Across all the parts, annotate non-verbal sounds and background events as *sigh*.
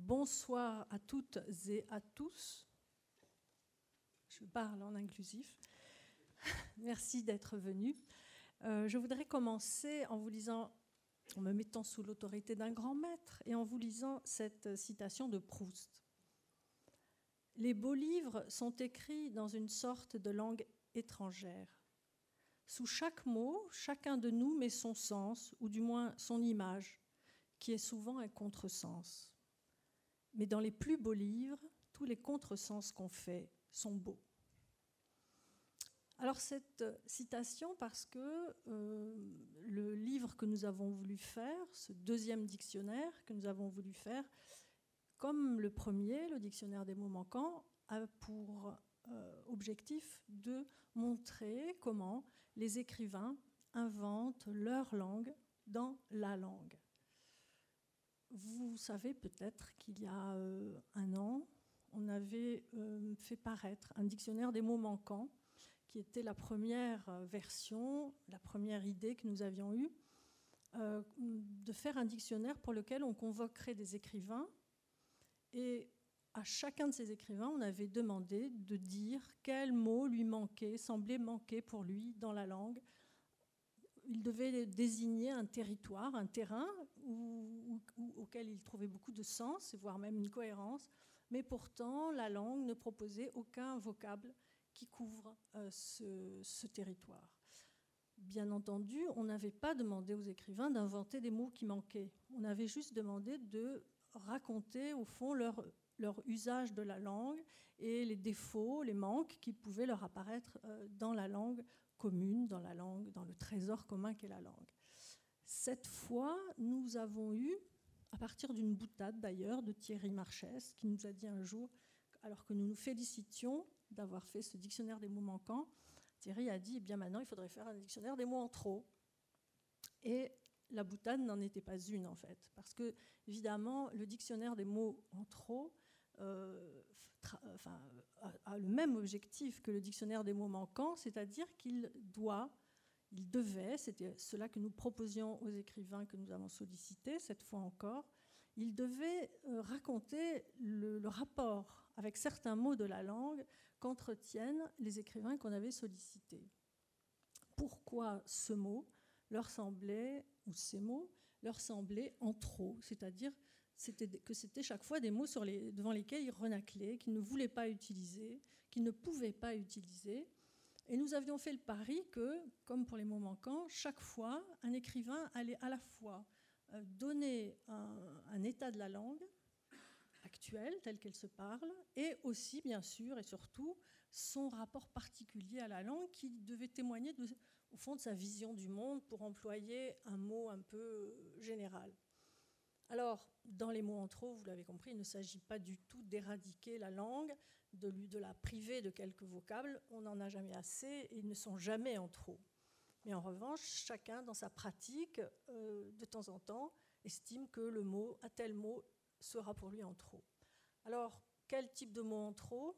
bonsoir à toutes et à tous. Je parle en inclusif. *laughs* Merci d'être venus. Euh, je voudrais commencer en vous lisant, en me mettant sous l'autorité d'un grand maître et en vous lisant cette citation de Proust. Les beaux livres sont écrits dans une sorte de langue étrangère. Sous chaque mot, chacun de nous met son sens, ou du moins son image, qui est souvent un contresens. Mais dans les plus beaux livres, tous les contresens qu'on fait sont beaux. Alors cette citation, parce que euh, le livre que nous avons voulu faire, ce deuxième dictionnaire que nous avons voulu faire, comme le premier, le dictionnaire des mots manquants, a pour euh, objectif de montrer comment les écrivains inventent leur langue dans la langue. Vous savez peut-être qu'il y a euh, un an, on avait euh, fait paraître un dictionnaire des mots manquants, qui était la première euh, version, la première idée que nous avions eue, de faire un dictionnaire pour lequel on convoquerait des écrivains. Et à chacun de ces écrivains, on avait demandé de dire quel mot lui manquait, semblait manquer pour lui dans la langue, il devait désigner un territoire, un terrain auquel il trouvait beaucoup de sens, voire même une cohérence, mais pourtant la langue ne proposait aucun vocable qui couvre euh, ce, territoire. Bien entendu, on n'avait pas demandé aux écrivains d'inventer des mots qui manquaient. On avait juste demandé de raconter au fond leur, usage de la langue et les défauts, les manques qui pouvaient leur apparaître euh, dans la langue commune dans la langue, dans le trésor commun qu'est la langue. Cette fois, nous avons eu, à partir d'une boutade d'ailleurs de Thierry Marchès, qui nous a dit un jour, alors que nous nous félicitions d'avoir fait ce dictionnaire des mots manquants, Thierry a dit, eh bien maintenant, il faudrait faire un dictionnaire des mots en trop. Et la boutade n'en était pas une, en fait, parce que, évidemment, le dictionnaire des mots en trop enfin, a, le même objectif que le dictionnaire des mots manquants, c'est-à-dire qu'il doit, il devait, c'était cela que nous proposions aux écrivains que nous avons sollicités, cette fois encore, il devait euh, raconter le, le rapport avec certains mots de la langue qu'entretiennent les écrivains qu'on avait sollicités. Pourquoi ce mot leur semblait, ou ces mots, leur semblaient en trop, c'est-à-dire que c'était chaque fois des mots devant lesquels il renaclait, qu'il ne voulait pas utiliser, qu'il ne pouvait pas utiliser. Et nous avions fait le pari que, comme pour les mots manquants, chaque fois, un écrivain allait à la fois euh, donner un, état de la langue actuelle, telle qu'elle se parle, et aussi, bien sûr, et surtout, son rapport particulier à la langue qui devait témoigner, au fond, de sa vision du monde, pour employer un mot un peu euh, général. Alors, dans les mots en trop, vous l'avez compris, il ne s'agit pas du tout d'éradiquer la langue, de, lui, de la priver de quelques vocables. On n'en a jamais assez et ils ne sont jamais en trop. Mais en revanche, chacun dans sa pratique, euh, de temps en temps, estime que le mot, à tel mot, sera pour lui en trop. Alors, quel type de mot en trop?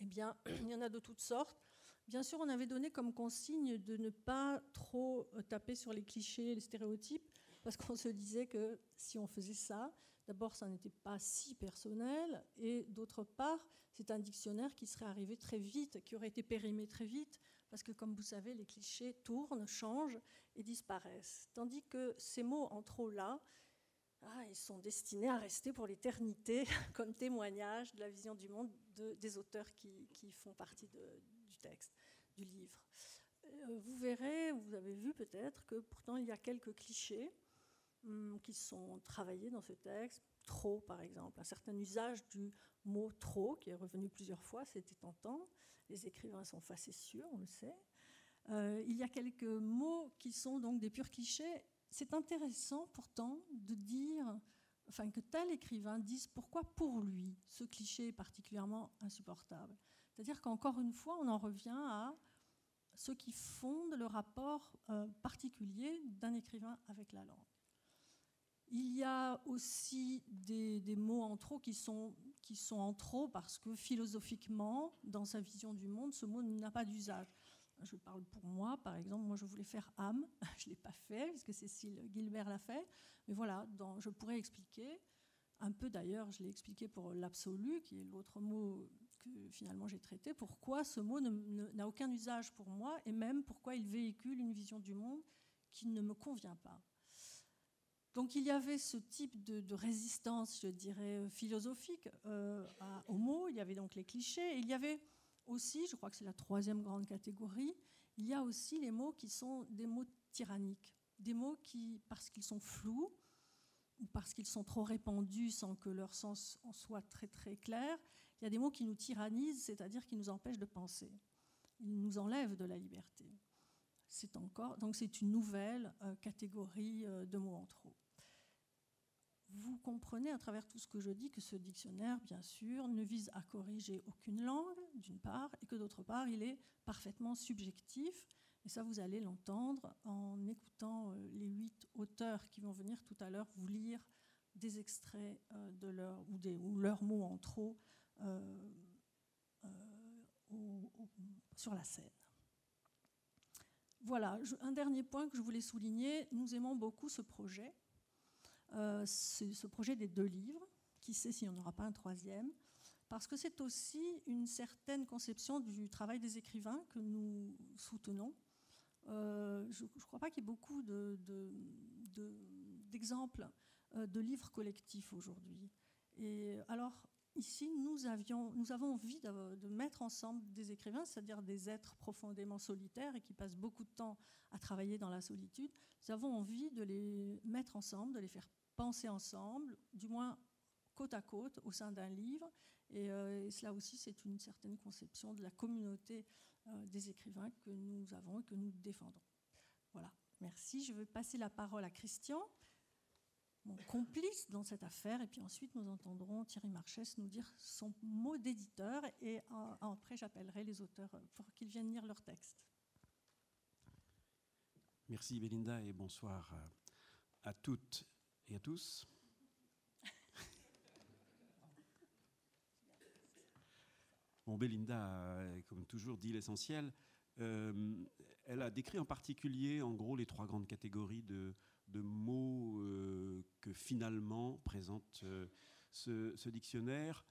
Eh bien, *clears throat* il y en a de toutes sortes. Bien sûr, on avait donné comme consigne de ne pas trop euh, taper sur les clichés, les stéréotypes, parce qu'on se disait que si on faisait ça, d'abord, ça n'était pas si personnel, et d'autre part, c'est un dictionnaire qui serait arrivé très vite, qui aurait été périmé très vite, parce que, comme vous savez, les clichés tournent, changent et disparaissent. Tandis que ces mots en trop là, ah, ils sont destinés à rester pour l'éternité *laughs* comme témoignage de la vision du monde des auteurs qui, font partie du texte, du livre. Euh, vous verrez, vous avez vu peut-être que pourtant il y a quelques clichés qui sont travaillés dans ce texte. Trop, par exemple, un certain usage du mot trop, qui est revenu plusieurs fois, c'était tentant. Les écrivains sont facétieux, on le sait. Euh, il y a quelques mots qui sont donc des purs clichés. C'est intéressant pourtant de dire, enfin que tel écrivain dise pourquoi pour lui ce cliché est particulièrement insupportable. C'est-à-dire qu'encore une fois, on en revient à ce qui fonde le rapport euh, particulier d'un écrivain avec la langue. Il y a aussi des, mots en trop qui sont, qui sont en trop parce que philosophiquement, dans sa vision du monde, ce mot n'a pas d'usage. Je parle pour moi, par exemple, moi je voulais faire âme, *laughs* je ne l'ai pas fait, puisque Cécile Gilbert l'a fait, mais voilà, je pourrais expliquer. un peu d'ailleurs, je l'ai expliqué pour l'absolu, qui est l'autre mot que finalement j'ai traité, pourquoi ce mot n'a aucun usage pour moi et même pourquoi il véhicule une vision du monde qui ne me convient pas. Donc il y avait ce type de, résistance, je dirais, philosophique euh, au mot, il y avait donc les clichés, et il y avait aussi, je crois que c'est la troisième grande catégorie, il y a aussi les mots qui sont des mots tyranniques, des mots qui, parce qu'ils sont flous, ou parce qu'ils sont trop répandus sans que leur sens en soit très très clair, il y a des mots qui nous tyrannisent, c'est-à-dire qui nous empêchent de penser. Ils nous enlèvent de la liberté. Donc c'est une nouvelle euh, catégorie euh, de mots en trop. Vous comprenez à travers tout ce que je dis que ce dictionnaire, bien sûr, ne vise à corriger aucune langue, d'une part, et que d'autre part, il est parfaitement subjectif. Et ça, vous allez l'entendre en écoutant euh, les huit auteurs qui vont venir tout à l'heure vous lire des extraits de leur, ou, leurs mots en trop euh, euh, sur la scène. Voilà, un dernier point que je voulais souligner, nous aimons beaucoup ce projet, euh, ce projet des deux livres, qui sait s'il n'y en aura pas un troisième, parce que c'est aussi une certaine conception du travail des écrivains que nous soutenons. je ne crois pas qu'il y ait beaucoup d'exemples de, de, de, livres collectifs aujourd'hui. Et alors, ici, nous, avions, nous avons envie de, mettre ensemble des écrivains, c'est-à-dire des êtres profondément solitaires et qui passent beaucoup de temps à travailler dans la solitude. Nous avons envie de les mettre ensemble, de les faire penser ensemble, du moins côte à côte, au sein d'un livre. Et, euh, cela aussi, c'est une certaine conception de la communauté euh, des écrivains que nous avons et que nous défendons. Voilà, merci. Je vais passer la parole à Christian mon complice dans cette affaire. Et puis ensuite, nous entendrons Thierry Marchès nous dire son mot d'éditeur. Et euh, après, j'appellerai les auteurs pour qu'ils viennent lire leur texte. Merci Belinda et bonsoir à toutes et à tous. *laughs* Bon, Belinda a, comme toujours, dit l'essentiel. Euh, elle a décrit en particulier, en gros, les trois grandes catégories de, de mots euh, que finalement présente euh, ce, dictionnaire.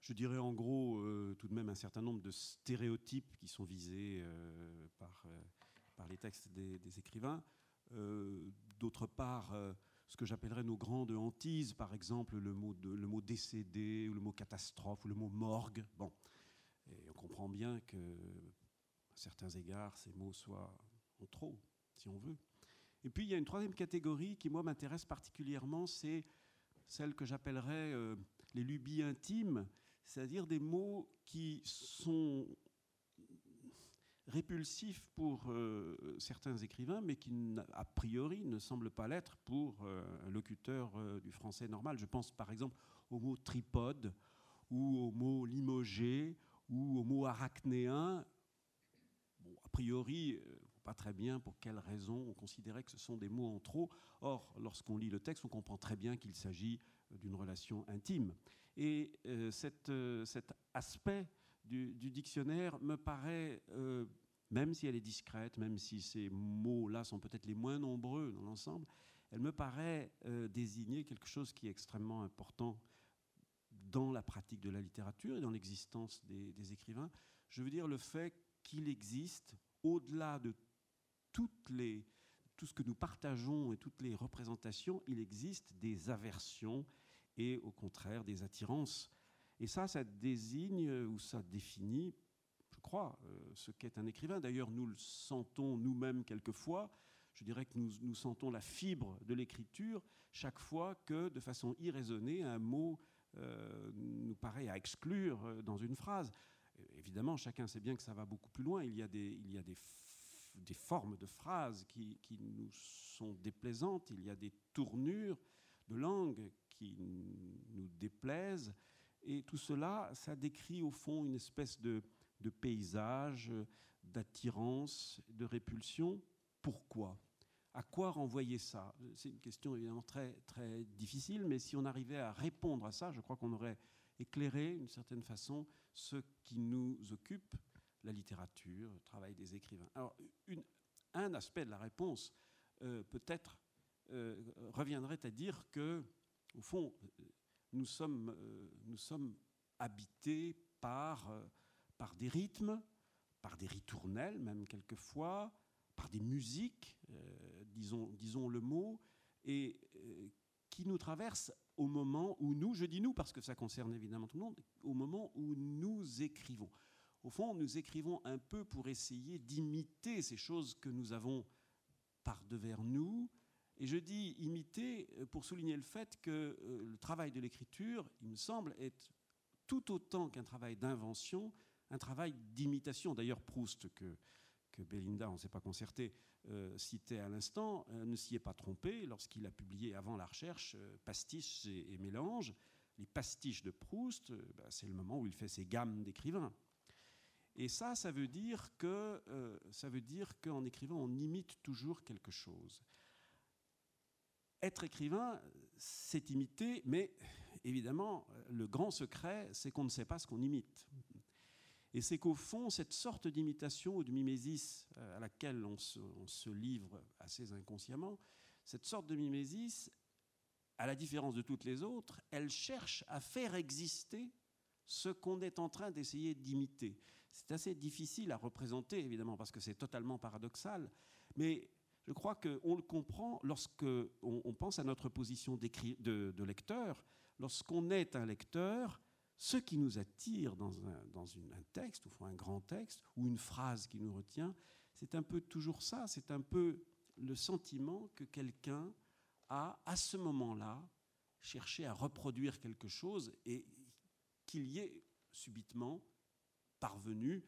Je dirais en gros euh, tout de même un certain nombre de stéréotypes qui sont visés par, par les textes des, écrivains. D'autre part, ce que j'appellerais nos grandes hantises, par exemple le mot, de, le mot décédé, ou le mot catastrophe, ou le mot morgue. Bon, on comprend bien que, à certains égards, ces mots soient en trop, si on veut. Et puis il y a une troisième catégorie qui, moi, m'intéresse particulièrement, c'est celle que j'appellerais euh, les lubies intimes, c'est-à-dire des mots qui sont répulsifs pour euh, certains écrivains, mais qui, a priori, ne semblent pas l'être pour euh, un locuteur du français normal. Je pense par exemple au mot tripode, ou au mot limogé, ou au mot arachnéen. Bon, a priori, pas très bien pour quelles raisons on considérait que ce sont des mots en trop. Or, lorsqu'on lit le texte, on comprend très bien qu'il s'agit euh, d'une relation intime. Et euh, euh, cet aspect du, dictionnaire me paraît, même si elle est discrète, même si ces mots-là sont peut-être les moins nombreux dans l'ensemble, elle me paraît désigner quelque chose qui est extrêmement important dans la pratique de la littérature et dans l'existence des, des écrivains. Je veux dire le fait qu'il existe, au-delà de tout ce que nous partageons et toutes les représentations, il existe des aversions et au contraire des attirances. Et ça, ça désigne ou ça définit, je crois, euh, ce qu'est un écrivain. D'ailleurs, nous le sentons nous-mêmes quelquefois. Je dirais que nous, nous sentons la fibre de l'écriture chaque fois que, de façon irraisonnée, un mot euh, nous paraît à exclure euh, dans une phrase. Évidemment, chacun sait bien que ça va beaucoup plus loin. Il y a des, il y a des des formes de phrases qui, nous sont déplaisantes, il y a des tournures de langue qui nous déplaisent. Et tout cela, ça décrit au fond une espèce de, paysage, d'attirance, de répulsion. Pourquoi? À quoi renvoyer ça? C'est une question évidemment très, très difficile, mais si on arrivait à répondre à ça, je crois qu'on aurait éclairé d'une certaine façon ce qui nous occupe la littérature, le travail des écrivains. Alors, un aspect de la réponse, euh, peut-être, euh, reviendrait à dire que, au fond, nous sommes, nous sommes habités par, par des rythmes, par des ritournelles même quelquefois, par des musiques, disons, disons le mot, et qui nous traversent au moment où nous, je dis nous parce que ça concerne évidemment tout le monde, au moment où nous écrivons. Au fond, nous écrivons un peu pour essayer d'imiter ces choses que nous avons par devers nous. Et je dis imiter euh, pour souligner le fait que euh, le travail de l'écriture, il me semble, est tout autant qu'un travail d'invention, un travail d'imitation. D'ailleurs, Proust, que, Belinda, on ne s'est pas concerté, euh, citait à l'instant, ne s'y est pas trompé lorsqu'il a publié avant la recherche euh, Pastiches et, Mélanges. Les pastiches de Proust, bah, c'est le moment où il fait ses gammes d'écrivains. Et ça, ça veut dire que dire qu'en écrivant, on imite toujours quelque chose. Être écrivain, c'est imiter, mais évidemment, le grand secret, c'est qu'on ne sait pas ce qu'on imite. Et c'est qu'au fond, cette sorte d'imitation ou de mimésis euh, à laquelle on se, livre assez inconsciemment, cette sorte de mimésis, à la différence de toutes les autres, elle cherche à faire exister ce qu'on est en train d'essayer d'imiter. C'est assez difficile à représenter, évidemment, parce que c'est totalement paradoxal, mais je crois qu'on le comprend lorsque on, pense à notre position de, lecteur. Lorsqu'on est un lecteur, ce qui nous attire dans, un, dans un texte, ou un grand texte, ou une phrase qui nous retient, c'est un peu toujours ça, c'est un peu le sentiment que quelqu'un a, à ce moment-là, cherché à reproduire quelque chose et qu'il y ait subitement parvenu,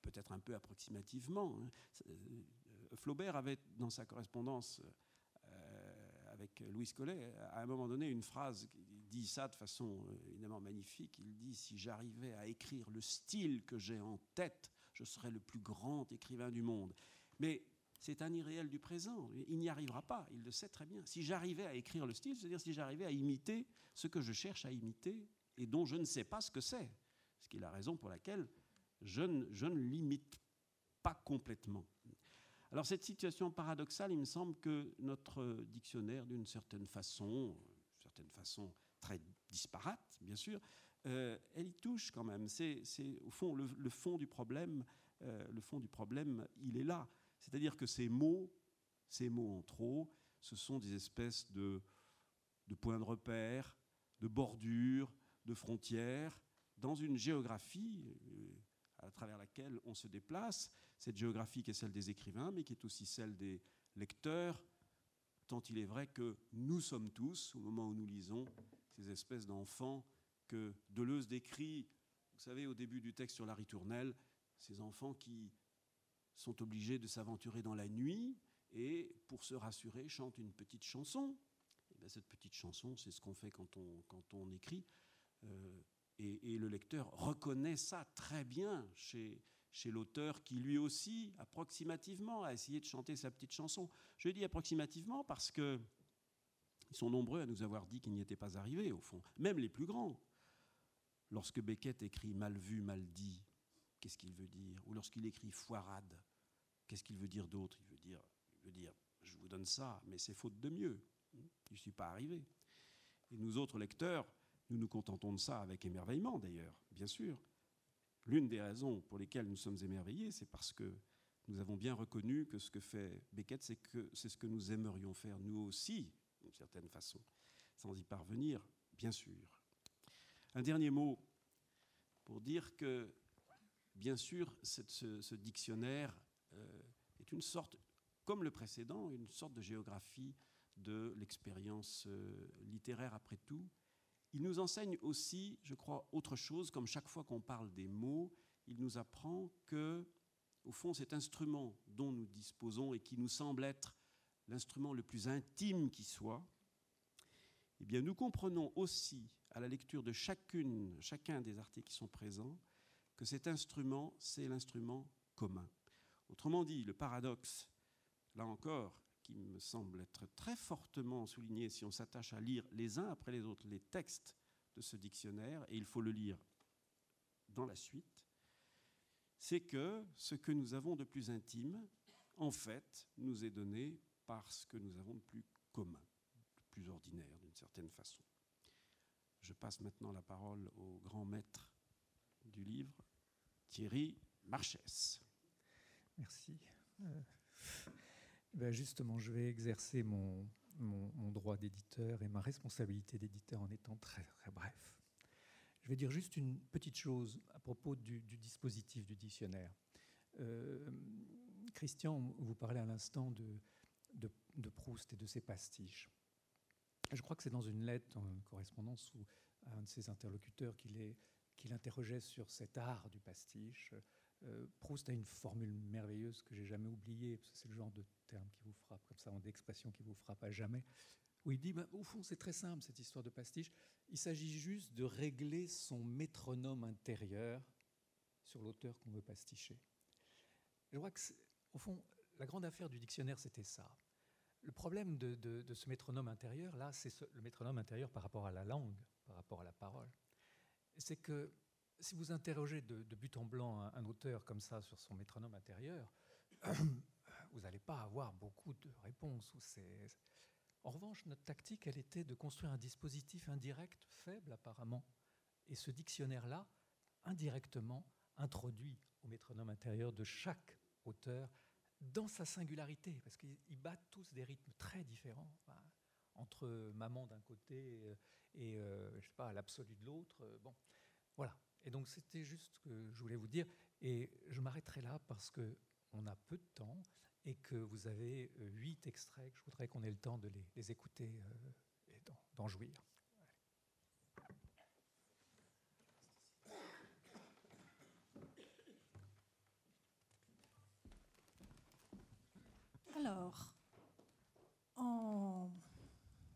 peut-être un peu approximativement. Hein. Euh, Flaubert avait, dans sa correspondance euh, avec Louis Collet, à un moment donné, une phrase dit ça de façon euh, évidemment magnifique. Il dit Si j'arrivais à écrire le style que j'ai en tête, je serais le plus grand écrivain du monde. Mais c'est un irréel du présent. Il n'y arrivera pas, il le sait très bien. Si j'arrivais à écrire le style, c'est-à-dire si j'arrivais à imiter ce que je cherche à imiter et dont je ne sais pas ce que c'est. Ce qui est la raison pour laquelle je ne, l'imite pas complètement. Alors cette situation paradoxale, il me semble que notre dictionnaire, d'une certaine façon, certaine façon très disparate, bien sûr, euh, elle y touche quand même. C'est, au fond le, fond du problème. Euh, le fond du problème, il est là. C'est-à-dire que ces mots, ces mots en trop, ce sont des espèces de, de points de repère, de bordures, de frontières, dans une géographie euh, à travers laquelle on se déplace. Cette géographie qui est celle des écrivains, mais qui est aussi celle des lecteurs, tant il est vrai que nous sommes tous, au moment où nous lisons, ces espèces d'enfants que Deleuze décrit, vous savez, au début du texte sur la ritournelle, ces enfants qui sont obligés de s'aventurer dans la nuit et, pour se rassurer, chantent une petite chanson. Et cette petite chanson, c'est ce qu'on fait quand on, quand on écrit. Euh, et, le lecteur reconnaît ça très bien chez, chez l'auteur qui, lui aussi, approximativement, a essayé de chanter sa petite chanson. Je dis approximativement parce que ils sont nombreux à nous avoir dit qu'ils n'y étaient pas arrivés, au fond, même les plus grands. Lorsque Beckett écrit mal vu, mal dit, qu'est-ce qu'il veut dire? Ou lorsqu'il écrit foirade, qu'est-ce qu'il veut dire d'autre? Il, veut dire, il veut dire, je vous donne ça, mais c'est faute de mieux. Je ne suis pas arrivé. Et nous autres lecteurs, nous nous contentons de ça avec émerveillement d'ailleurs, bien sûr. L'une des raisons pour lesquelles nous sommes émerveillés, c'est parce que nous avons bien reconnu que ce que fait Beckett, c'est que c'est ce que nous aimerions faire nous aussi, d'une certaine façon, sans y parvenir, bien sûr. Un dernier mot pour dire que, bien sûr, ce, dictionnaire euh, est une sorte, comme le précédent, une sorte de géographie de l'expérience euh, littéraire après tout. Il nous enseigne aussi, je crois, autre chose, comme chaque fois qu'on parle des mots, il nous apprend que, au fond, cet instrument dont nous disposons et qui nous semble être l'instrument le plus intime qui soit, eh nous comprenons aussi, à la lecture de chacune, chacun des articles qui sont présents, que cet instrument, c'est l'instrument commun. Autrement dit, le paradoxe, là encore, qui me semble être très fortement souligné si on s'attache à lire les uns après les autres les textes de ce dictionnaire, et il faut le lire dans la suite, c'est que ce que nous avons de plus intime, en fait, nous est donné parce que nous avons de plus commun, de plus ordinaire d'une certaine façon. je passe maintenant la parole au grand maître du livre, Thierry Marchès. Merci. Euh, ben justement, je vais exercer mon, droit d'éditeur et ma responsabilité d'éditeur en étant très, très bref. Je vais dire juste une petite chose à propos du, dispositif du dictionnaire. Euh, Christian, vous parlez à l'instant de, Proust et de ses pastiches. Je crois que c'est dans une lettre en correspondance à un de ses interlocuteurs qu'il interrogeait sur cet art du pastiche. Euh, Proust a une formule merveilleuse que j'ai jamais oubliée, parce que c'est le genre de terme qui vous frappe, comme ça, d'expression qui vous frappe à jamais, où il dit, bah, au fond, c'est très simple, cette histoire de pastiche. Il s'agit juste de régler son métronome intérieur sur l'auteur qu'on veut pasticher. Je crois que, au fond, la grande affaire du dictionnaire, c'était ça. Le problème de, ce métronome intérieur, là, c'est le métronome intérieur par rapport à la langue, par rapport à la parole. C'est que si vous interrogez de, but en blanc un, auteur comme ça sur son métronome intérieur, *clears throat* vous n'allez pas avoir beaucoup de réponses. En revanche, notre tactique, elle était de construire un dispositif indirect, faible apparemment. Et ce dictionnaire-là, indirectement, introduit au métronome intérieur de chaque auteur dans sa singularité, parce qu'ils battent tous des rythmes très différents, entre maman d'un côté et, euh, sais pas, l'absolu de l'autre. Bon, voilà. Et donc c'était juste ce que je voulais vous dire. Et je m'arrêterai là parce que on a peu de temps et que vous avez euh, huit extraits que je voudrais qu'on ait le temps de les, écouter euh, et d'en jouir. Alors, en...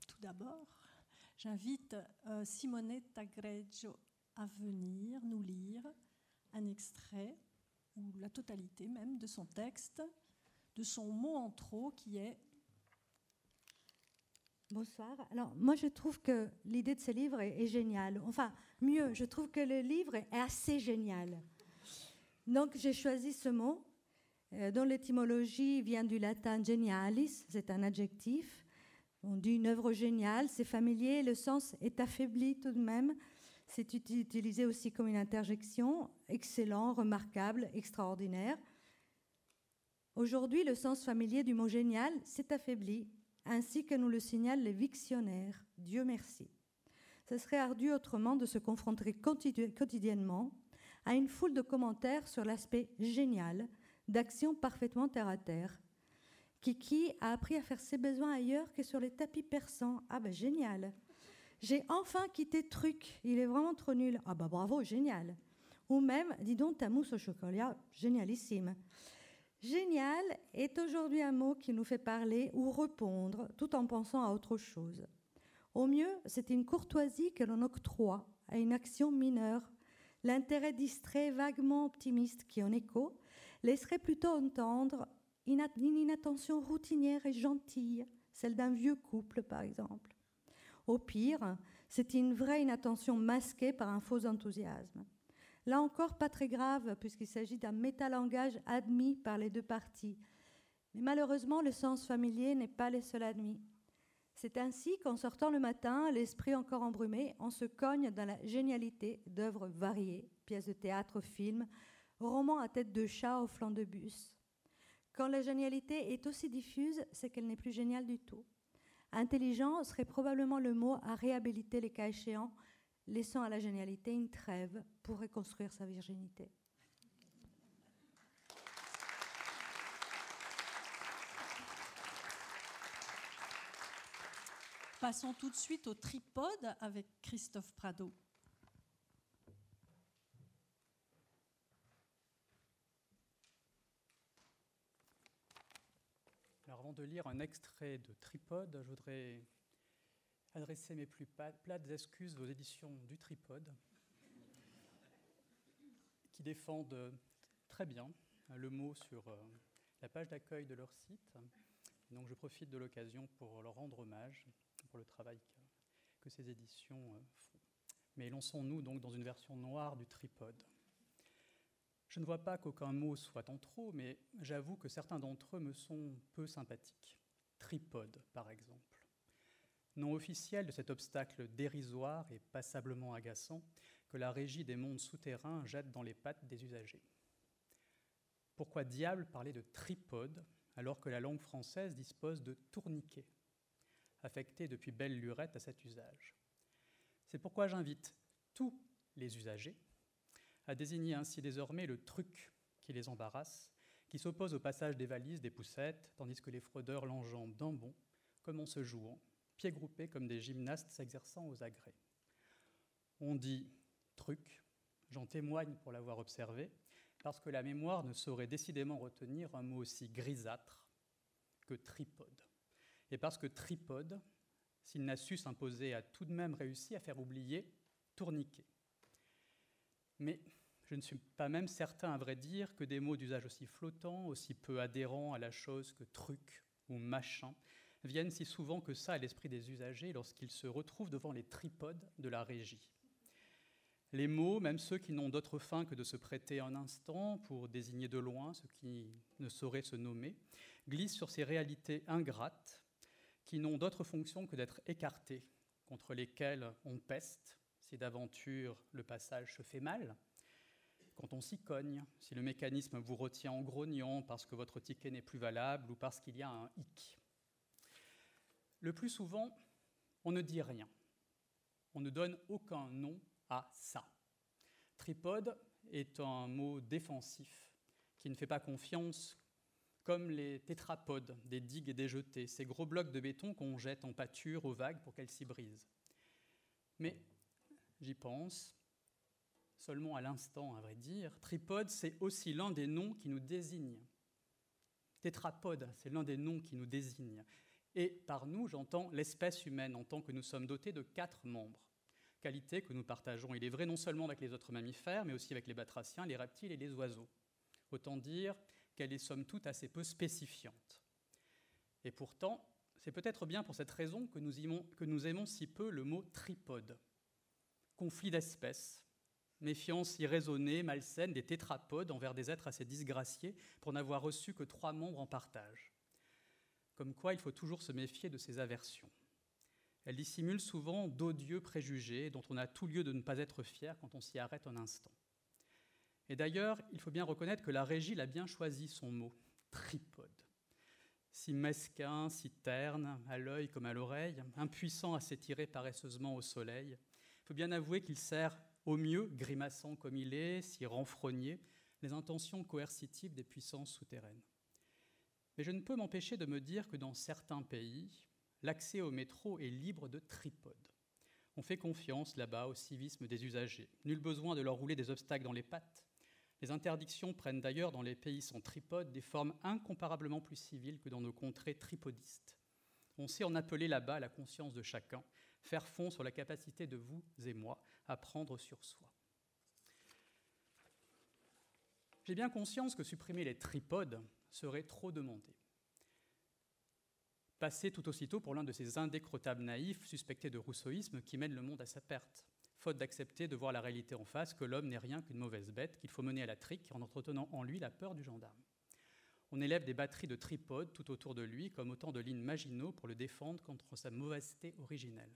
tout d'abord, j'invite euh, Simone Tagreggio à venir nous lire un extrait ou la totalité même de son texte, de son mot en trop qui est Bonsoir. Alors, moi, je trouve que l'idée de ce livre est, géniale. Enfin, mieux, je trouve que le livre est assez génial. Donc, j'ai choisi ce mot, euh, dont l'étymologie vient du latin genialis, c'est un adjectif. On dit une œuvre géniale, c'est familier, le sens est affaibli tout de même. C'est utilisé aussi comme une interjection, excellent, remarquable, extraordinaire. Aujourd'hui, le sens familier du mot génial s'est affaibli, ainsi que nous le signalent les victionnaires. Dieu merci. Ce serait ardu autrement de se confronter quotidiennement à une foule de commentaires sur l'aspect génial d'actions parfaitement terre à terre. Kiki a appris à faire ses besoins ailleurs que sur les tapis persans. Ah ben génial j'ai enfin quitté Truc, il est vraiment trop nul. Ah bah bravo, génial. Ou même, dis donc, ta mousse au chocolat, génialissime. Génial est aujourd'hui un mot qui nous fait parler ou répondre tout en pensant à autre chose. Au mieux, c'est une courtoisie que l'on octroie à une action mineure. L'intérêt distrait, vaguement optimiste qui en écho, laisserait plutôt entendre une inattention routinière et gentille, celle d'un vieux couple par exemple. Au pire, c'est une vraie inattention masquée par un faux enthousiasme. Là encore, pas très grave, puisqu'il s'agit d'un métalangage admis par les deux parties. Mais malheureusement, le sens familier n'est pas le seul admis. C'est ainsi qu'en sortant le matin, l'esprit encore embrumé, on se cogne dans la génialité d'œuvres variées, pièces de théâtre, films, romans à tête de chat au flanc de bus. Quand la génialité est aussi diffuse, c'est qu'elle n'est plus géniale du tout. Intelligent serait probablement le mot à réhabiliter les cas échéants, laissant à la génialité une trêve pour reconstruire sa virginité. Passons tout de suite au tripode avec Christophe Prado. De lire un extrait de Tripode, je voudrais adresser mes plus plates excuses aux éditions du Tripode, qui défendent très bien le mot sur euh, la page d'accueil de leur site. Donc je profite de l'occasion pour leur rendre hommage pour le travail que, ces éditions euh, font. Mais lançons-nous donc dans une version noire du Tripode. Je ne vois pas qu'aucun mot soit en trop, mais j'avoue que certains d'entre eux me sont peu sympathiques. Tripode, par exemple. nom officiel de cet obstacle dérisoire et passablement agaçant que la régie des mondes souterrains jette dans les pattes des usagers. Pourquoi diable parler de tripode alors que la langue française dispose de tourniquet, affecté depuis belle lurette à cet usage? C'est pourquoi j'invite tous les usagers à désigner ainsi désormais le truc qui les embarrasse, qui s'oppose au passage des valises, des poussettes, tandis que les fraudeurs l'enjambent d'un bond, comme en se jouant, pieds groupés comme des gymnastes s'exerçant aux agrès. On dit truc, j'en témoigne pour l'avoir observé, parce que la mémoire ne saurait décidément retenir un mot aussi grisâtre que tripode. Et parce que tripode, s'il n'a su s'imposer, a tout de même réussi à faire oublier tourniquet. Mais je ne suis pas même certain, à vrai dire, que des mots d'usage aussi flottants, aussi peu adhérents à la chose que truc ou machin, viennent si souvent que ça à l'esprit des usagers lorsqu'ils se retrouvent devant les tripodes de la régie. Les mots, même ceux qui n'ont d'autre fin que de se prêter un instant pour désigner de loin ce qui ne saurait se nommer, glissent sur ces réalités ingrates qui n'ont d'autre fonction que d'être écartées, contre lesquelles on peste d'aventure le passage se fait mal, quand on s'y cogne, si le mécanisme vous retient en grognant parce que votre ticket n'est plus valable ou parce qu'il y a un hic. Le plus souvent, on ne dit rien. On ne donne aucun nom à ça. Tripode est un mot défensif qui ne fait pas confiance comme les tétrapodes des digues et des jetées, ces gros blocs de béton qu'on jette en pâture aux vagues pour qu'elles s'y brisent. Mais j'y pense, seulement à l'instant, à vrai dire, tripode, c'est aussi l'un des noms qui nous désigne. Tétrapode, c'est l'un des noms qui nous désigne. Et par nous, j'entends l'espèce humaine en tant que nous sommes dotés de quatre membres. Qualité que nous partageons, il est vrai, non seulement avec les autres mammifères, mais aussi avec les batraciens, les reptiles et les oiseaux. Autant dire qu'elle est somme toute assez peu spécifiante. Et pourtant, c'est peut-être bien pour cette raison que nous, aimons, que nous aimons si peu le mot tripode. Conflit d'espèces, méfiance irraisonnée, malsaine des tétrapodes envers des êtres assez disgraciés pour n'avoir reçu que trois membres en partage. Comme quoi il faut toujours se méfier de ces aversions. Elles dissimulent souvent d'odieux préjugés dont on a tout lieu de ne pas être fier quand on s'y arrête un instant. Et d'ailleurs, il faut bien reconnaître que la régie l'a bien choisi son mot, tripode. Si mesquin, si terne, à l'œil comme à l'oreille, impuissant à s'étirer paresseusement au soleil, il faut bien avouer qu'il sert au mieux, grimaçant comme il est, si renfrogné, les intentions coercitives des puissances souterraines. Mais je ne peux m'empêcher de me dire que dans certains pays, l'accès au métro est libre de tripodes. On fait confiance là-bas au civisme des usagers. Nul besoin de leur rouler des obstacles dans les pattes. Les interdictions prennent d'ailleurs dans les pays sans tripodes des formes incomparablement plus civiles que dans nos contrées tripodistes. On sait en appeler là-bas la conscience de chacun, faire fond sur la capacité de vous et moi à prendre sur soi. J'ai bien conscience que supprimer les tripodes serait trop demandé. Passer tout aussitôt pour l'un de ces indécrottables naïfs suspectés de rousseauisme qui mènent le monde à sa perte, faute d'accepter de voir la réalité en face, que l'homme n'est rien qu'une mauvaise bête, qu'il faut mener à la trique en entretenant en lui la peur du gendarme. On élève des batteries de tripodes tout autour de lui comme autant de lignes maginaux pour le défendre contre sa mauvaiseté originelle.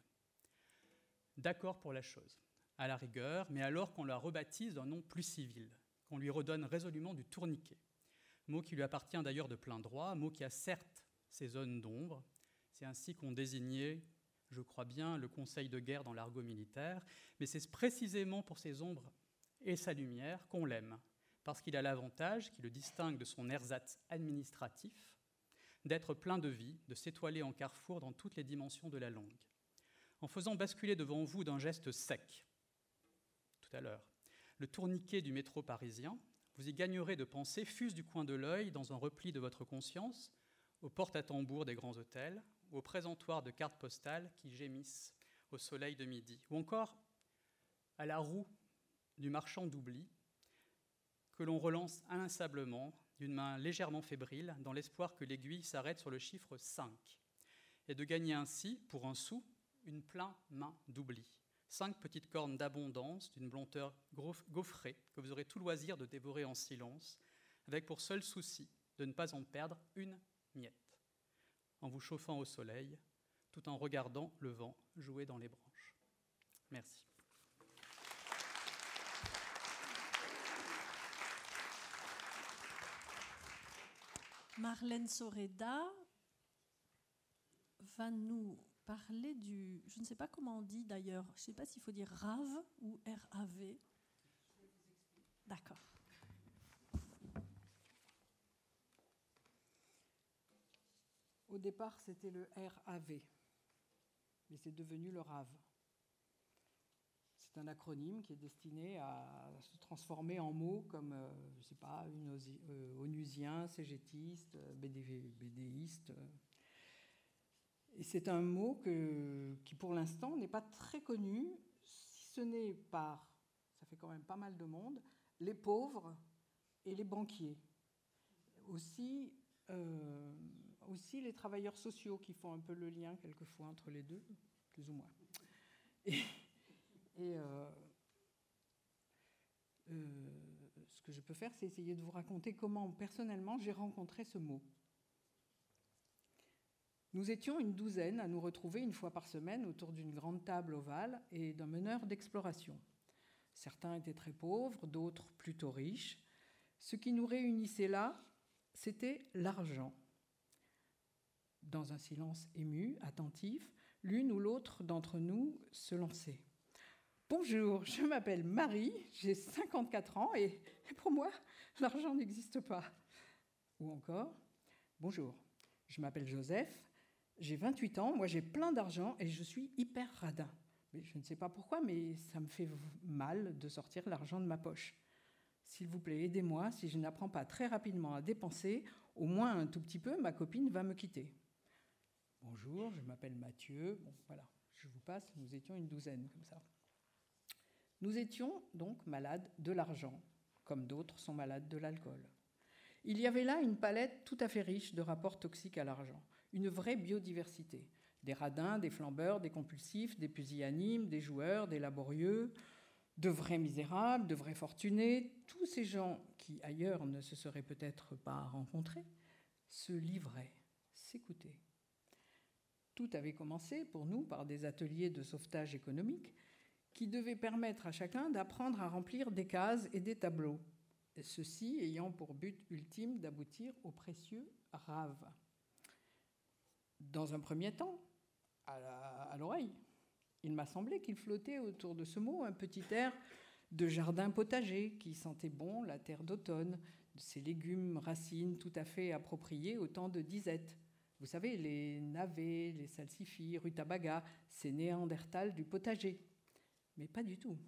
D'accord pour la chose, à la rigueur, mais alors qu'on la rebaptise d'un nom plus civil, qu'on lui redonne résolument du tourniquet, mot qui lui appartient d'ailleurs de plein droit, mot qui a certes ses zones d'ombre, c'est ainsi qu'on désignait, je crois bien, le conseil de guerre dans l'argot militaire, mais c'est précisément pour ses ombres et sa lumière qu'on l'aime, parce qu'il a l'avantage qui le distingue de son ersatz administratif d'être plein de vie, de s'étoiler en carrefour dans toutes les dimensions de la langue. En faisant basculer devant vous d'un geste sec, tout à l'heure, le tourniquet du métro parisien, vous y gagnerez de penser, fuse du coin de l'œil, dans un repli de votre conscience, aux portes à tambour des grands hôtels, aux présentoirs de cartes postales qui gémissent au soleil de midi, ou encore à la roue du marchand d'oubli que l'on relance inlassablement d'une main légèrement fébrile dans l'espoir que l'aiguille s'arrête sur le chiffre 5 et de gagner ainsi, pour un sou, une pleine main d'oubli cinq petites cornes d'abondance d'une blonteur gaufrée que vous aurez tout loisir de dévorer en silence, avec pour seul souci de ne pas en perdre une miette, en vous chauffant au soleil, tout en regardant le vent jouer dans les branches. Merci. Marlène Soreda va nous parler du. Je ne sais pas comment on dit d'ailleurs. Je ne sais pas s'il faut dire RAV ou RAV. D'accord. Au départ, c'était le RAV, mais c'est devenu le RAV. C'est un acronyme qui est destiné à se transformer en mots comme, euh, je ne sais pas, euh, onusien, cégétiste, bédéiste. Et c'est un mot qui, pour l'instant, n'est pas très connu, si ce n'est par, ça fait quand même pas mal de monde, les pauvres et les banquiers. Aussi, euh, aussi les travailleurs sociaux qui font un peu le lien quelquefois entre les deux, plus ou moins. Et, euh, euh, ce que je peux faire, c'est essayer de vous raconter comment personnellement j'ai rencontré ce mot. Nous étions une douzaine à nous retrouver une fois par semaine autour d'une grande table ovale et d'un meneur d'exploration. Certains étaient très pauvres, d'autres plutôt riches. Ce qui nous réunissait là, c'était l'argent. Dans un silence ému, attentif, l'une ou l'autre d'entre nous se lançait. Bonjour, je m'appelle Marie, j'ai 54 ans et pour moi, l'argent n'existe pas. Ou encore, bonjour, je m'appelle Joseph, j'ai 28 ans, moi j'ai plein d'argent et je suis hyper radin. Mais je ne sais pas pourquoi, mais ça me fait mal de sortir l'argent de ma poche. S'il vous plaît, aidez-moi, si je n'apprends pas très rapidement à dépenser, au moins un tout petit peu, ma copine va me quitter. Bonjour, je m'appelle Mathieu. Bon, voilà, je vous passe, nous étions une douzaine comme ça. Nous étions donc malades de l'argent, comme d'autres sont malades de l'alcool. Il y avait là une palette tout à fait riche de rapports toxiques à l'argent, une vraie biodiversité. Des radins, des flambeurs, des compulsifs, des pusillanimes, des joueurs, des laborieux, de vrais misérables, de vrais fortunés, tous ces gens qui ailleurs ne se seraient peut-être pas rencontrés, se livraient, s'écoutaient. Tout avait commencé pour nous par des ateliers de sauvetage économique qui devaient permettre à chacun d'apprendre à remplir des cases et des tableaux, ceci ayant pour but ultime d'aboutir au précieux rave. Dans un premier temps, à l'oreille, il m'a semblé qu'il flottait autour de ce mot un petit air de jardin potager qui sentait bon la terre d'automne, de ces légumes racines tout à fait appropriés au temps de disette vous savez, les navets, les salsifis, rutabaga, ces néandertals du potager. Mais pas du tout.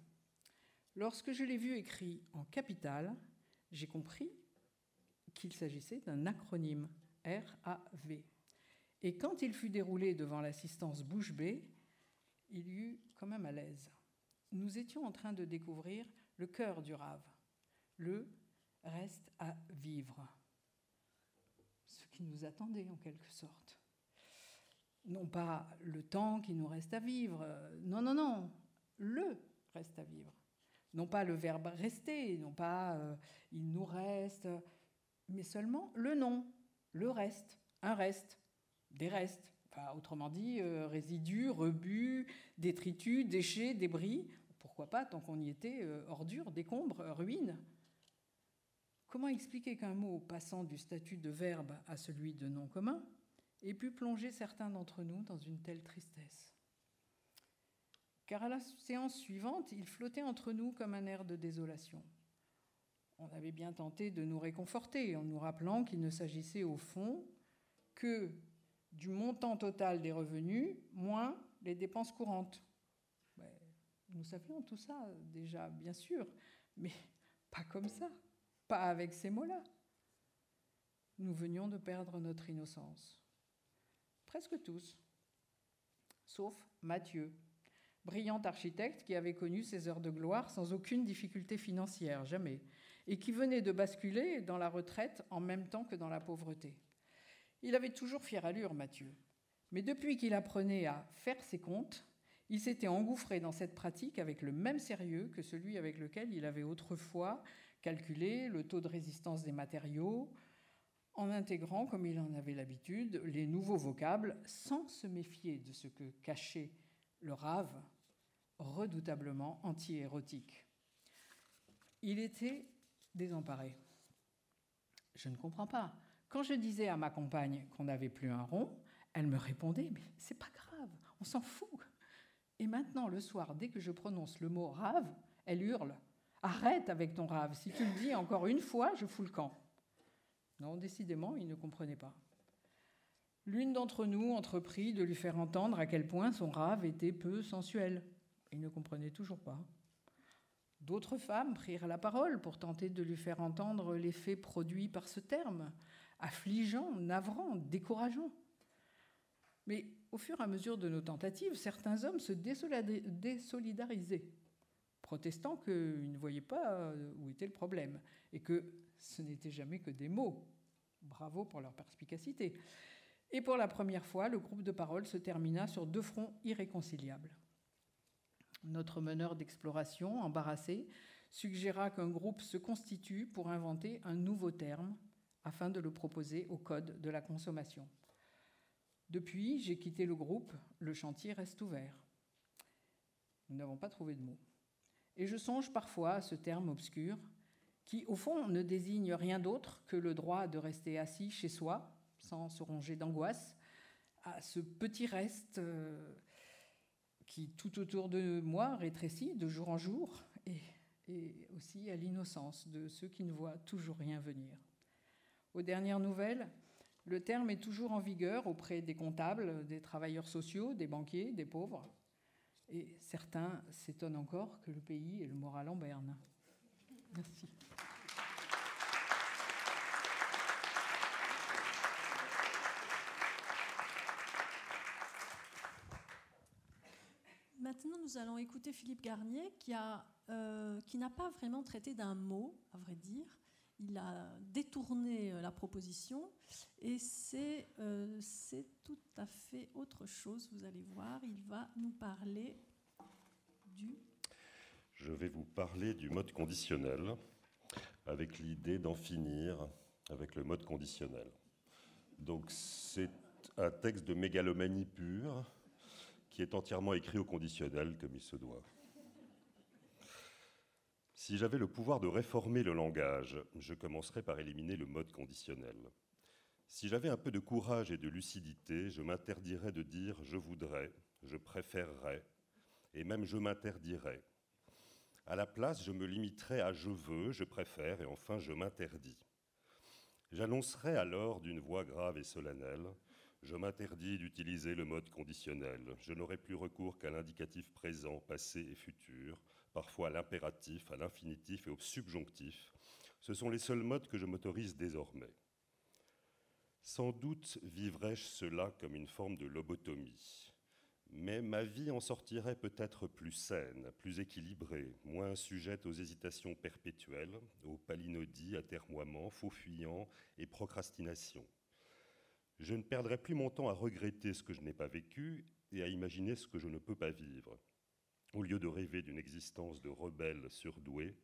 Lorsque je l'ai vu écrit en capitale, j'ai compris qu'il s'agissait d'un acronyme RAV. Et quand il fut déroulé devant l'assistance bouche bée, il y eut comme un malaise. Nous étions en train de découvrir le cœur du rave, le reste à vivre. Qui nous attendait en quelque sorte. Non pas le temps qui nous reste à vivre, non, non, non, le reste à vivre. Non pas le verbe rester, non pas euh, il nous reste, mais seulement le nom, le reste, un reste, des restes. Enfin, autrement dit, euh, résidus, rebuts, détritus, déchets, débris. Pourquoi pas, tant qu'on y était, euh, ordures, décombres, ruines. Comment expliquer qu'un mot passant du statut de verbe à celui de nom commun ait pu plonger certains d'entre nous dans une telle tristesse? Car à la séance suivante, il flottait entre nous comme un air de désolation. On avait bien tenté de nous réconforter en nous rappelant qu'il ne s'agissait au fond que du montant total des revenus moins les dépenses courantes. nous savions tout ça déjà, bien sûr, mais pas comme ça pas avec ces mots-là. Nous venions de perdre notre innocence. Presque tous, sauf Mathieu, brillant architecte qui avait connu ses heures de gloire sans aucune difficulté financière, jamais, et qui venait de basculer dans la retraite en même temps que dans la pauvreté. Il avait toujours fière allure, Mathieu, mais depuis qu'il apprenait à faire ses comptes, il s'était engouffré dans cette pratique avec le même sérieux que celui avec lequel il avait autrefois calculer le taux de résistance des matériaux, en intégrant, comme il en avait l'habitude, les nouveaux vocables sans se méfier de ce que cachait le rave, redoutablement anti-érotique. Il était désemparé. Je ne comprends pas. Quand je disais à ma compagne qu'on n'avait plus un rond, elle me répondait Mais c'est pas grave, on s'en fout. Et maintenant, le soir, dès que je prononce le mot rave, elle hurle Arrête avec ton rave, si tu le dis encore une fois, je fous le camp. Non, décidément, il ne comprenait pas. L'une d'entre nous entreprit de lui faire entendre à quel point son rave était peu sensuel. Il ne comprenait toujours pas. D'autres femmes prirent la parole pour tenter de lui faire entendre l'effet produit par ce terme, affligeant, navrant, décourageant. Mais au fur et à mesure de nos tentatives, certains hommes se désolidarisaient, protestant qu'ils ne voyaient pas où était le problème et que ce n'était jamais que des mots. Bravo pour leur perspicacité. Et pour la première fois, le groupe de parole se termina sur deux fronts irréconciliables. Notre meneur d'exploration, embarrassé, suggéra qu'un groupe se constitue pour inventer un nouveau terme afin de le proposer au Code de la consommation. Depuis, j'ai quitté le groupe, le chantier reste ouvert. Nous n'avons pas trouvé de mots. Et je songe parfois à ce terme obscur qui, au fond, ne désigne rien d'autre que le droit de rester assis chez soi, sans se ronger d'angoisse, à ce petit reste euh, qui, tout autour de moi, rétrécit de jour en jour, et, et aussi à l'innocence de ceux qui ne voient toujours rien venir. Aux dernières nouvelles, le terme est toujours en vigueur auprès des comptables, des travailleurs sociaux, des banquiers, des pauvres. Et certains s'étonnent encore que le pays ait le moral en berne. Merci. Maintenant, nous allons écouter Philippe Garnier qui, euh, qui n'a pas vraiment traité d'un mot, à vrai dire. Il a détourné euh, la proposition et euh, c'est tout à fait autre chose. Vous allez voir, il va nous parler du... Je vais vous parler du mode conditionnel avec l'idée d'en finir avec le mode conditionnel. Donc c'est un texte de mégalomanie pure qui est entièrement écrit au conditionnel comme il se doit. Si j'avais le pouvoir de réformer le langage, je commencerais par éliminer le mode conditionnel. Si j'avais un peu de courage et de lucidité, je m'interdirais de dire je voudrais, je préférerais, et même je m'interdirais. À la place, je me limiterais à je veux, je préfère, et enfin je m'interdis. J'annoncerais alors d'une voix grave et solennelle je m'interdis d'utiliser le mode conditionnel. Je n'aurai plus recours qu'à l'indicatif présent, passé et futur, parfois à l'impératif, à l'infinitif et au subjonctif. Ce sont les seuls modes que je m'autorise désormais. Sans doute vivrais-je cela comme une forme de lobotomie, mais ma vie en sortirait peut-être plus saine, plus équilibrée, moins sujette aux hésitations perpétuelles, aux palinodies, atermoiements, faux fuyants et procrastinations. Je ne perdrai plus mon temps à regretter ce que je n'ai pas vécu et à imaginer ce que je ne peux pas vivre. Au lieu de rêver d'une existence de rebelle surdoué,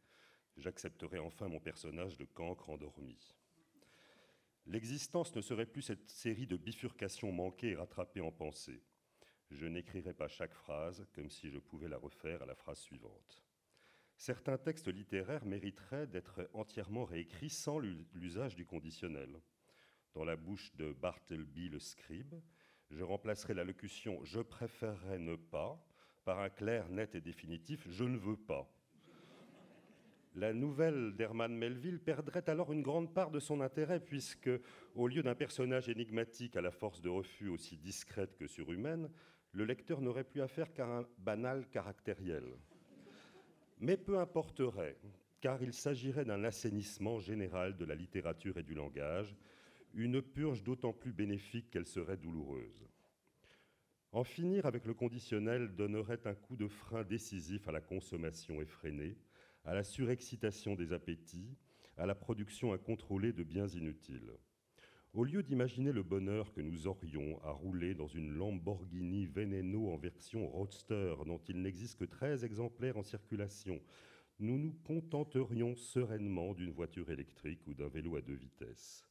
j'accepterai enfin mon personnage de cancre endormi. L'existence ne serait plus cette série de bifurcations manquées et rattrapées en pensée. Je n'écrirai pas chaque phrase comme si je pouvais la refaire à la phrase suivante. Certains textes littéraires mériteraient d'être entièrement réécrits sans l'usage du conditionnel dans la bouche de Bartleby le scribe. Je remplacerai la locution je préférerais ne pas par un clair, net et définitif je ne veux pas. La nouvelle d'Herman Melville perdrait alors une grande part de son intérêt puisque, au lieu d'un personnage énigmatique à la force de refus aussi discrète que surhumaine, le lecteur n'aurait plus affaire qu'à un banal caractériel. Mais peu importerait, car il s'agirait d'un assainissement général de la littérature et du langage, une purge d'autant plus bénéfique qu'elle serait douloureuse. En finir avec le conditionnel donnerait un coup de frein décisif à la consommation effrénée, à la surexcitation des appétits, à la production incontrôlée de biens inutiles. Au lieu d'imaginer le bonheur que nous aurions à rouler dans une Lamborghini Veneno en version roadster dont il n'existe que 13 exemplaires en circulation, nous nous contenterions sereinement d'une voiture électrique ou d'un vélo à deux vitesses.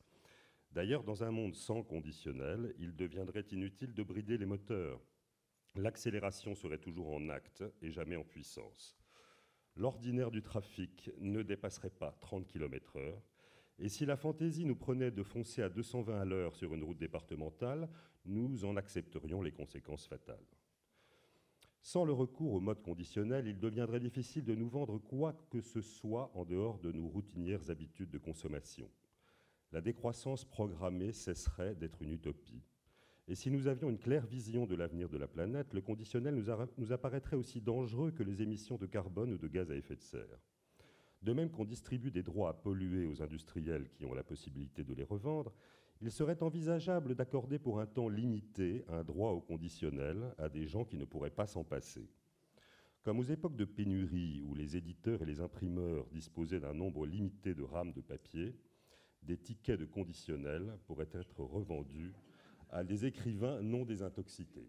D'ailleurs, dans un monde sans conditionnel, il deviendrait inutile de brider les moteurs. L'accélération serait toujours en acte et jamais en puissance. L'ordinaire du trafic ne dépasserait pas 30 km/h, et si la fantaisie nous prenait de foncer à 220 à l'heure sur une route départementale, nous en accepterions les conséquences fatales. Sans le recours au mode conditionnel, il deviendrait difficile de nous vendre quoi que ce soit en dehors de nos routinières habitudes de consommation. La décroissance programmée cesserait d'être une utopie. Et si nous avions une claire vision de l'avenir de la planète, le conditionnel nous, apparaîtrait aussi dangereux que les émissions de carbone ou de gaz à effet de serre. De même qu'on distribue des droits à polluer aux industriels qui ont la possibilité de les revendre, il serait envisageable d'accorder pour un temps limité un droit au conditionnel à des gens qui ne pourraient pas s'en passer. Comme aux époques de pénurie où les éditeurs et les imprimeurs disposaient d'un nombre limité de rames de papier, des tickets de conditionnel pourraient être revendus à des écrivains non désintoxiqués.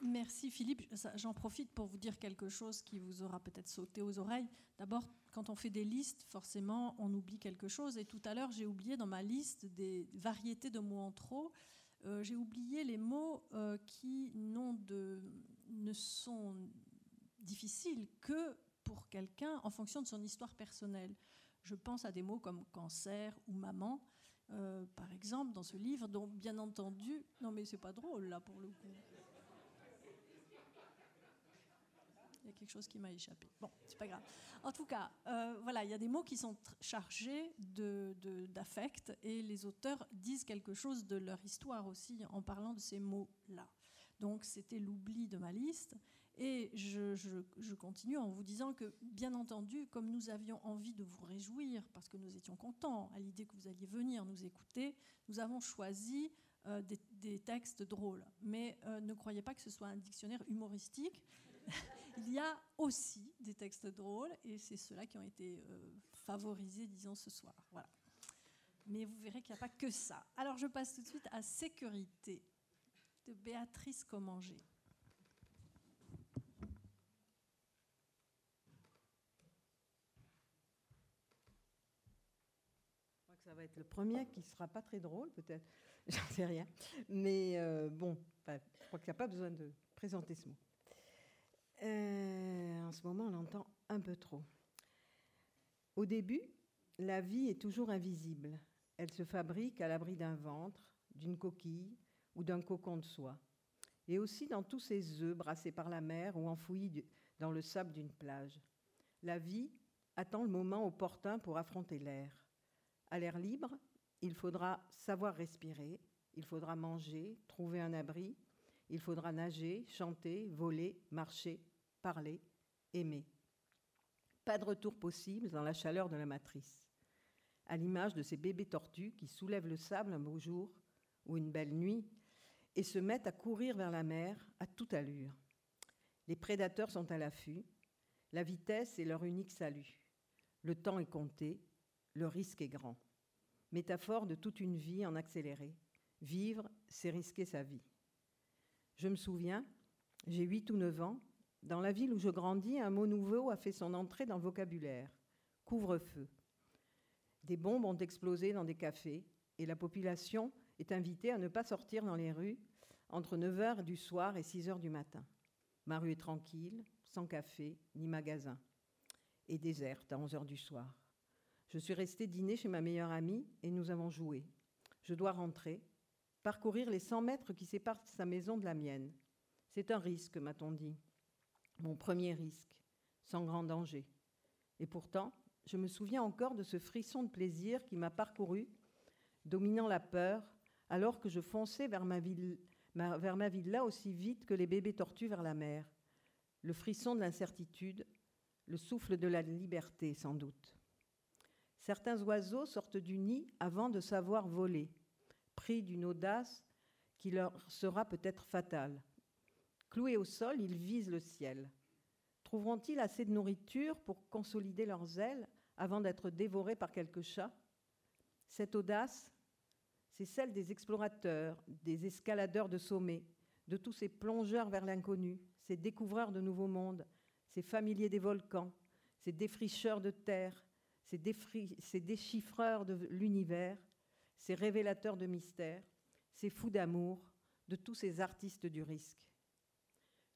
Merci Philippe. J'en profite pour vous dire quelque chose qui vous aura peut-être sauté aux oreilles. D'abord, quand on fait des listes, forcément, on oublie quelque chose. Et tout à l'heure, j'ai oublié dans ma liste des variétés de mots en trop. Euh, j'ai oublié les mots euh, qui de, ne sont difficiles que pour quelqu'un en fonction de son histoire personnelle. Je pense à des mots comme cancer ou maman, euh, par exemple, dans ce livre, dont bien entendu, non mais c'est pas drôle là pour le coup. Il y a quelque chose qui m'a échappé. Bon, c'est pas grave. En tout cas, euh, voilà, il y a des mots qui sont chargés d'affect et les auteurs disent quelque chose de leur histoire aussi en parlant de ces mots-là. Donc c'était l'oubli de ma liste. Et je, je, continue en vous disant que, bien entendu, comme nous avions envie de vous réjouir, parce que nous étions contents à l'idée que vous alliez venir nous écouter, nous avons choisi euh, des, textes drôles. Mais euh, ne croyez pas que ce soit un dictionnaire humoristique. Il y a aussi des textes drôles et c'est ceux-là qui ont été euh, favorisés, disons, ce soir. Voilà. Mais vous verrez qu'il n'y a pas que ça. Alors je passe tout de suite à Sécurité de Béatrice Commanger. ça va être le premier qui ne sera pas très drôle, peut-être. *laughs* J'en sais rien. Mais euh, bon, je crois qu'il n'y a pas besoin de présenter ce mot. Euh, en ce moment, on l'entend un peu trop. Au début, la vie est toujours invisible. Elle se fabrique à l'abri d'un ventre, d'une coquille ou d'un cocon de soie. Et aussi dans tous ces œufs brassés par la mer ou enfouis dans le sable d'une plage. La vie attend le moment opportun pour affronter l'air. À l'air libre, il faudra savoir respirer, il faudra manger, trouver un abri, il faudra nager, chanter, voler, marcher, parler, aimer. Pas de retour possible dans la chaleur de la matrice. À l'image de ces bébés tortues qui soulèvent le sable un beau jour ou une belle nuit et se mettent à courir vers la mer à toute allure. Les prédateurs sont à l'affût. La vitesse est leur unique salut. Le temps est compté. Le risque est grand. Métaphore de toute une vie en accéléré. Vivre, c'est risquer sa vie. Je me souviens, j'ai 8 ou 9 ans, dans la ville où je grandis, un mot nouveau a fait son entrée dans le vocabulaire. Couvre-feu. Des bombes ont explosé dans des cafés et la population est invitée à ne pas sortir dans les rues entre 9h du soir et 6h du matin. Ma rue est tranquille, sans café ni magasin, et déserte à 11h du soir. Je suis restée dîner chez ma meilleure amie et nous avons joué. Je dois rentrer, parcourir les 100 mètres qui séparent sa maison de la mienne. C'est un risque, m'a-t-on dit mon premier risque, sans grand danger. Et pourtant, je me souviens encore de ce frisson de plaisir qui m'a parcouru, dominant la peur, alors que je fonçais vers ma, vers ma ville là aussi vite que les bébés tortues vers la mer. Le frisson de l'incertitude, le souffle de la liberté sans doute. Certains oiseaux sortent du nid avant de savoir voler, d'une audace qui leur sera peut-être fatale. Cloués au sol, ils visent le ciel. Trouveront-ils assez de nourriture pour consolider leurs ailes avant d'être dévorés par quelques chats Cette audace, c'est celle des explorateurs, des escaladeurs de sommets, de tous ces plongeurs vers l'inconnu, ces découvreurs de nouveaux mondes, ces familiers des volcans, ces défricheurs de terre, ces déchiffreurs de l'univers, ces révélateurs de mystères, ces fous d'amour, de tous ces artistes du risque.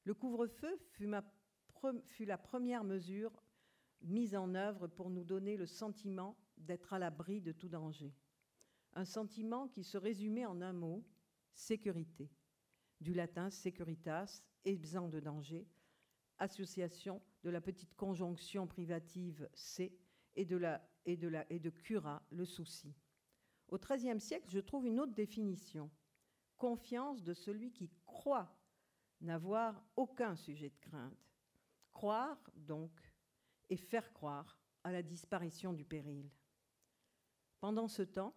Le couvre-feu fut, la première mesure mise en œuvre pour nous donner le sentiment d'être à l'abri de tout danger. Un sentiment qui se résumait en un mot, sécurité, du latin securitas, exempt de danger, association de la petite conjonction privative C et de, la, et de cura, le souci. Au XIIIe siècle, je trouve une autre définition. Confiance de celui qui croit n'avoir aucun sujet de crainte. Croire, donc, et faire croire à la disparition du péril. Pendant ce temps,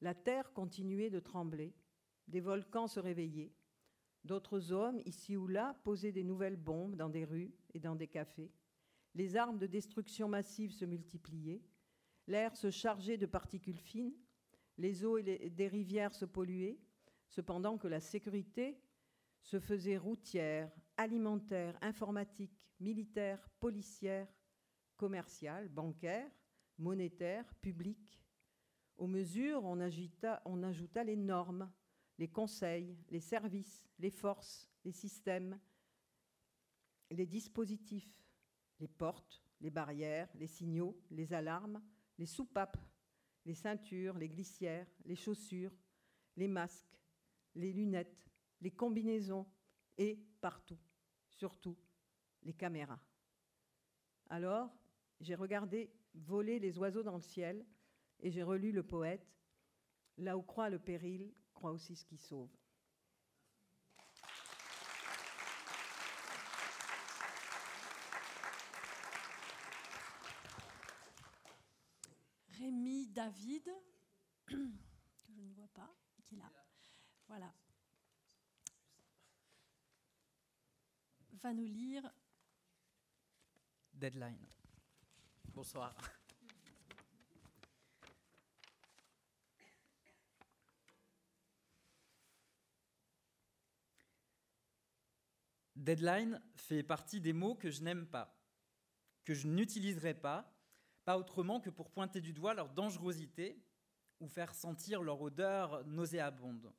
la terre continuait de trembler, des volcans se réveillaient, d'autres hommes, ici ou là, posaient des nouvelles bombes dans des rues et dans des cafés, les armes de destruction massive se multipliaient, l'air se chargeait de particules fines, les eaux des rivières se polluaient, cependant que la sécurité se faisait routière, alimentaire, informatique, militaire, policière, commerciale, bancaire, monétaire, publique. Aux mesures, on, on ajouta les normes, les conseils, les services, les forces, les systèmes, les dispositifs, les portes, les barrières, les signaux, les alarmes, les soupapes, les ceintures, les glissières, les chaussures, les masques, les lunettes, les combinaisons et partout, surtout, les caméras. Alors, j'ai regardé voler les oiseaux dans le ciel et j'ai relu le poète Là où croit le péril, croit aussi ce qui sauve. Rémi David, *clears throat* que je ne vois pas, qui est là. Voilà. Va nous lire Deadline. Bonsoir. Deadline fait partie des mots que je n'aime pas, que je n'utiliserai pas, pas autrement que pour pointer du doigt leur dangerosité ou faire sentir leur odeur nauséabonde.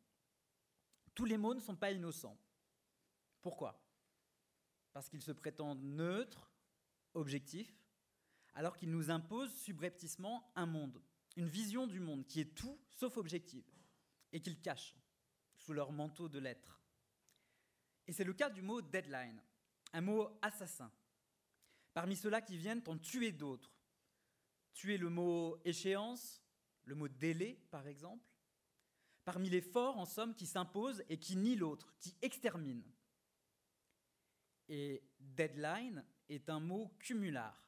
Tous les mots ne sont pas innocents. Pourquoi? Parce qu'ils se prétendent neutres, objectifs, alors qu'ils nous imposent subrepticement un monde, une vision du monde qui est tout sauf objective, et qu'ils cachent sous leur manteau de lettres. Et c'est le cas du mot deadline, un mot assassin. Parmi ceux-là qui viennent en tuer d'autres. Tuer le mot échéance, le mot délai par exemple. Parmi les forts, en somme, qui s'imposent et qui nient l'autre, qui exterminent. Et deadline est un mot cumular.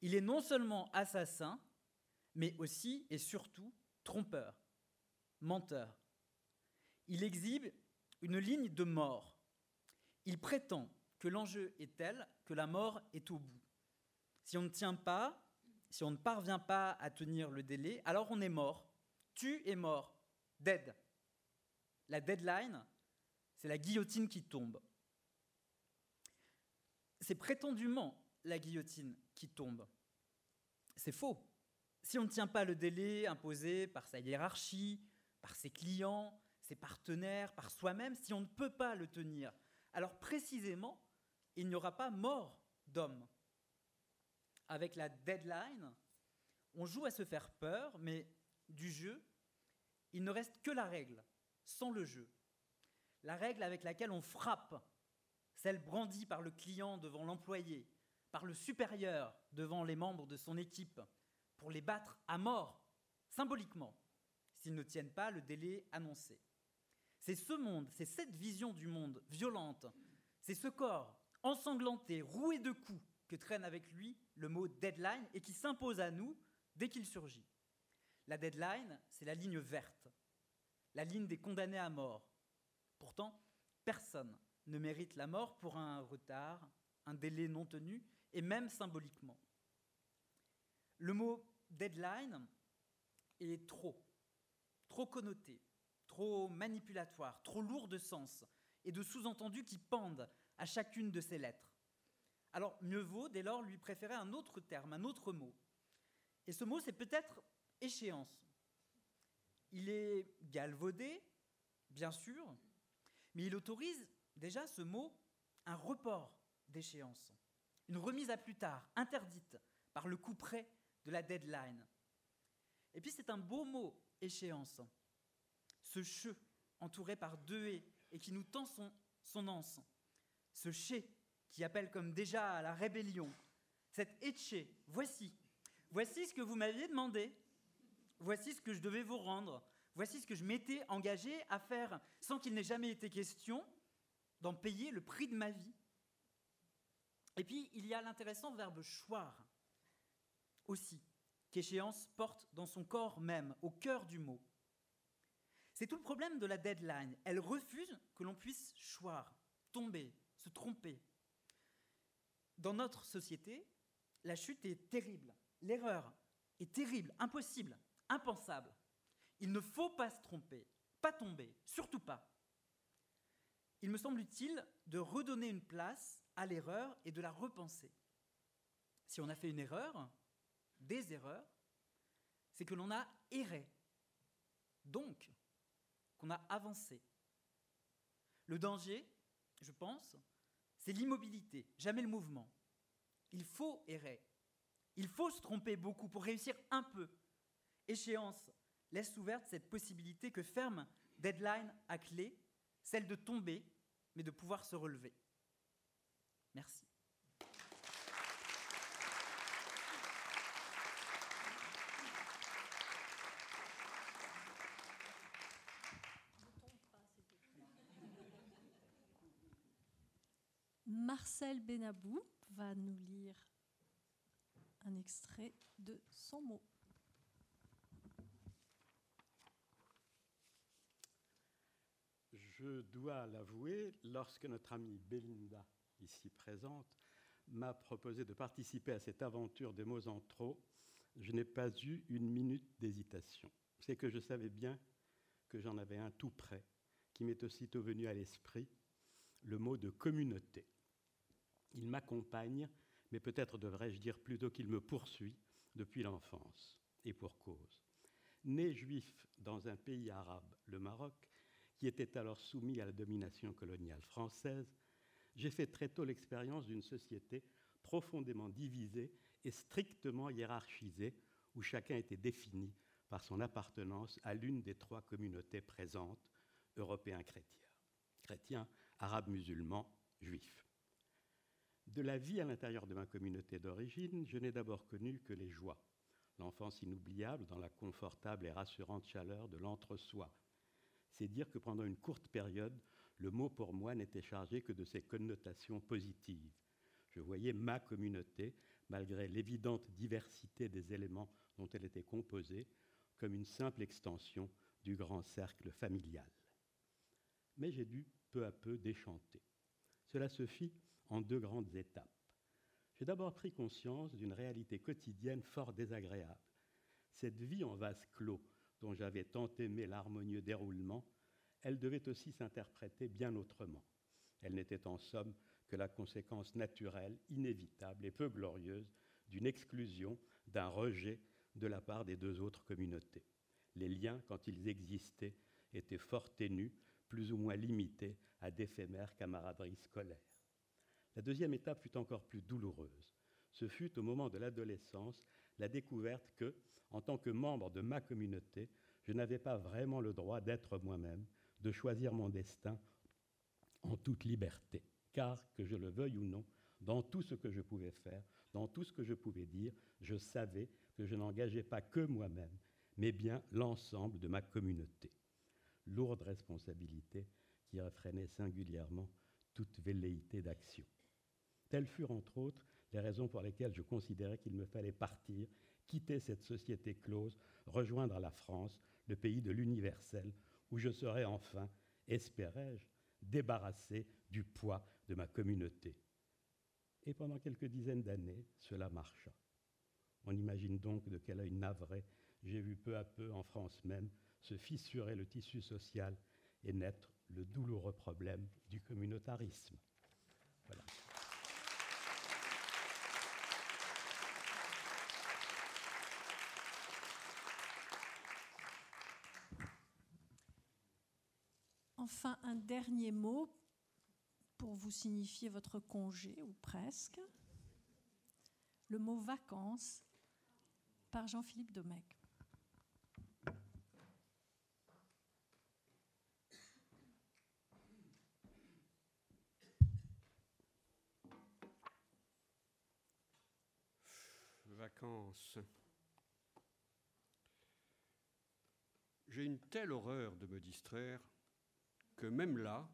Il est non seulement assassin, mais aussi et surtout trompeur, menteur. Il exhibe une ligne de mort. Il prétend que l'enjeu est tel que la mort est au bout. Si on ne tient pas, si on ne parvient pas à tenir le délai, alors on est mort. Tu es mort. Dead. La deadline, c'est la guillotine qui tombe. C'est prétendument la guillotine qui tombe. C'est faux. Si on ne tient pas le délai imposé par sa hiérarchie, par ses clients, ses partenaires, par soi-même, si on ne peut pas le tenir, alors précisément, il n'y aura pas mort d'homme. Avec la deadline, on joue à se faire peur, mais du jeu, il ne reste que la règle, sans le jeu. La règle avec laquelle on frappe, celle brandie par le client devant l'employé, par le supérieur devant les membres de son équipe, pour les battre à mort, symboliquement, s'ils ne tiennent pas le délai annoncé. C'est ce monde, c'est cette vision du monde violente, c'est ce corps ensanglanté, roué de coups, que traîne avec lui le mot deadline et qui s'impose à nous dès qu'il surgit. La deadline, c'est la ligne verte, la ligne des condamnés à mort. Pourtant, personne ne mérite la mort pour un retard, un délai non tenu, et même symboliquement. Le mot deadline est trop, trop connoté, trop manipulatoire, trop lourd de sens et de sous-entendus qui pendent à chacune de ces lettres. Alors mieux vaut dès lors lui préférer un autre terme, un autre mot. Et ce mot, c'est peut-être échéance. Il est galvaudé, bien sûr, mais il autorise déjà ce mot un report d'échéance, une remise à plus tard, interdite par le coup près de la deadline. Et puis c'est un beau mot, échéance, ce che entouré par deux haies et qui nous tend son, son anse, ce che qui appelle comme déjà à la rébellion, cet etche, voici, voici ce que vous m'aviez demandé, voici ce que je devais vous rendre, voici ce que je m'étais engagé à faire sans qu'il n'ait jamais été question d'en payer le prix de ma vie. Et puis, il y a l'intéressant verbe choir aussi, qu'échéance porte dans son corps même, au cœur du mot. C'est tout le problème de la deadline. Elle refuse que l'on puisse choir, tomber, se tromper. Dans notre société, la chute est terrible. L'erreur est terrible, impossible, impensable. Il ne faut pas se tromper, pas tomber, surtout pas. Il me semble utile de redonner une place à l'erreur et de la repenser. Si on a fait une erreur, des erreurs, c'est que l'on a erré. Donc, qu'on a avancé. Le danger, je pense, c'est l'immobilité, jamais le mouvement. Il faut errer. Il faut se tromper beaucoup pour réussir un peu. Échéance laisse ouverte cette possibilité que ferme deadline à clé, celle de tomber, mais de pouvoir se relever. Merci. Marcel Benabou va nous lire un extrait de son mot. Je dois l'avouer, lorsque notre amie Belinda, ici présente, m'a proposé de participer à cette aventure des mots en trop, je n'ai pas eu une minute d'hésitation. C'est que je savais bien que j'en avais un tout près, qui m'est aussitôt venu à l'esprit, le mot de communauté. Il m'accompagne, mais peut-être devrais-je dire plutôt qu'il me poursuit depuis l'enfance, et pour cause. Né juif dans un pays arabe, le Maroc, qui était alors soumis à la domination coloniale française, j'ai fait très tôt l'expérience d'une société profondément divisée et strictement hiérarchisée, où chacun était défini par son appartenance à l'une des trois communautés présentes, européens chrétiens, chrétiens, arabes musulmans, juifs. De la vie à l'intérieur de ma communauté d'origine, je n'ai d'abord connu que les joies, l'enfance inoubliable dans la confortable et rassurante chaleur de l'entre-soi, c'est dire que pendant une courte période, le mot pour moi n'était chargé que de ses connotations positives. Je voyais ma communauté, malgré l'évidente diversité des éléments dont elle était composée, comme une simple extension du grand cercle familial. Mais j'ai dû peu à peu déchanter. Cela se fit en deux grandes étapes. J'ai d'abord pris conscience d'une réalité quotidienne fort désagréable. Cette vie en vase clos dont j'avais tant aimé l'harmonieux déroulement, elle devait aussi s'interpréter bien autrement. Elle n'était en somme que la conséquence naturelle, inévitable et peu glorieuse d'une exclusion, d'un rejet de la part des deux autres communautés. Les liens, quand ils existaient, étaient fort ténus, plus ou moins limités à d'éphémères camaraderies scolaires. La deuxième étape fut encore plus douloureuse. Ce fut au moment de l'adolescence la découverte que, en tant que membre de ma communauté, je n'avais pas vraiment le droit d'être moi-même, de choisir mon destin en toute liberté. Car, que je le veuille ou non, dans tout ce que je pouvais faire, dans tout ce que je pouvais dire, je savais que je n'engageais pas que moi-même, mais bien l'ensemble de ma communauté. Lourde responsabilité qui refrénait singulièrement toute velléité d'action. Telles furent entre autres les raisons pour lesquelles je considérais qu'il me fallait partir quitter cette société close, rejoindre la France, le pays de l'universel, où je serais enfin, espérais-je, débarrassé du poids de ma communauté. Et pendant quelques dizaines d'années, cela marcha. On imagine donc de quel œil navré j'ai vu peu à peu, en France même, se fissurer le tissu social et naître le douloureux problème du communautarisme. Enfin, un dernier mot pour vous signifier votre congé, ou presque. Le mot vacances par Jean-Philippe Domecq. Vacances. J'ai une telle horreur de me distraire que même là,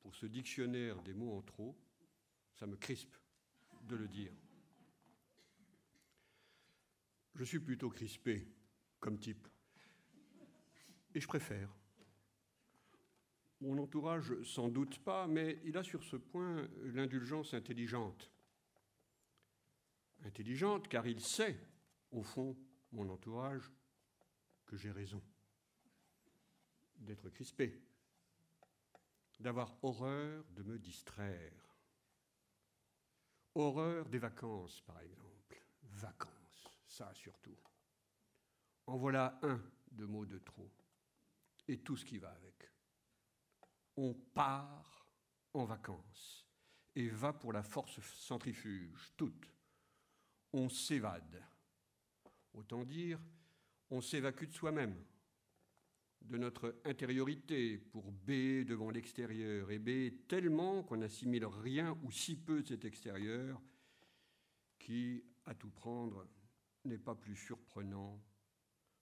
pour ce dictionnaire des mots en trop, ça me crispe de le dire. Je suis plutôt crispé comme type. Et je préfère. Mon entourage sans doute pas, mais il a sur ce point l'indulgence intelligente. Intelligente car il sait, au fond, mon entourage, que j'ai raison d'être crispé d'avoir horreur de me distraire. Horreur des vacances, par exemple. Vacances, ça surtout. En voilà un de mots de trop. Et tout ce qui va avec. On part en vacances et va pour la force centrifuge, toute. On s'évade. Autant dire, on s'évacue de soi-même de notre intériorité pour B devant l'extérieur, et B tellement qu'on n'assimile rien ou si peu de cet extérieur qui, à tout prendre, n'est pas plus surprenant,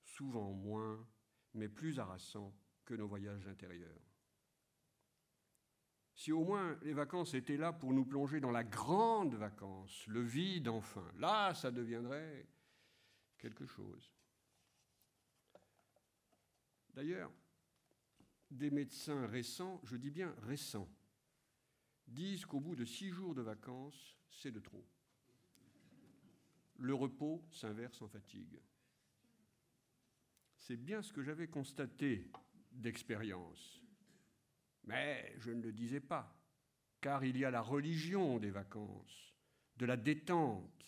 souvent moins, mais plus harassant que nos voyages intérieurs. Si au moins les vacances étaient là pour nous plonger dans la grande vacance, le vide enfin, là ça deviendrait quelque chose. D'ailleurs, des médecins récents, je dis bien récents, disent qu'au bout de six jours de vacances, c'est de trop. Le repos s'inverse en fatigue. C'est bien ce que j'avais constaté d'expérience. Mais je ne le disais pas, car il y a la religion des vacances, de la détente.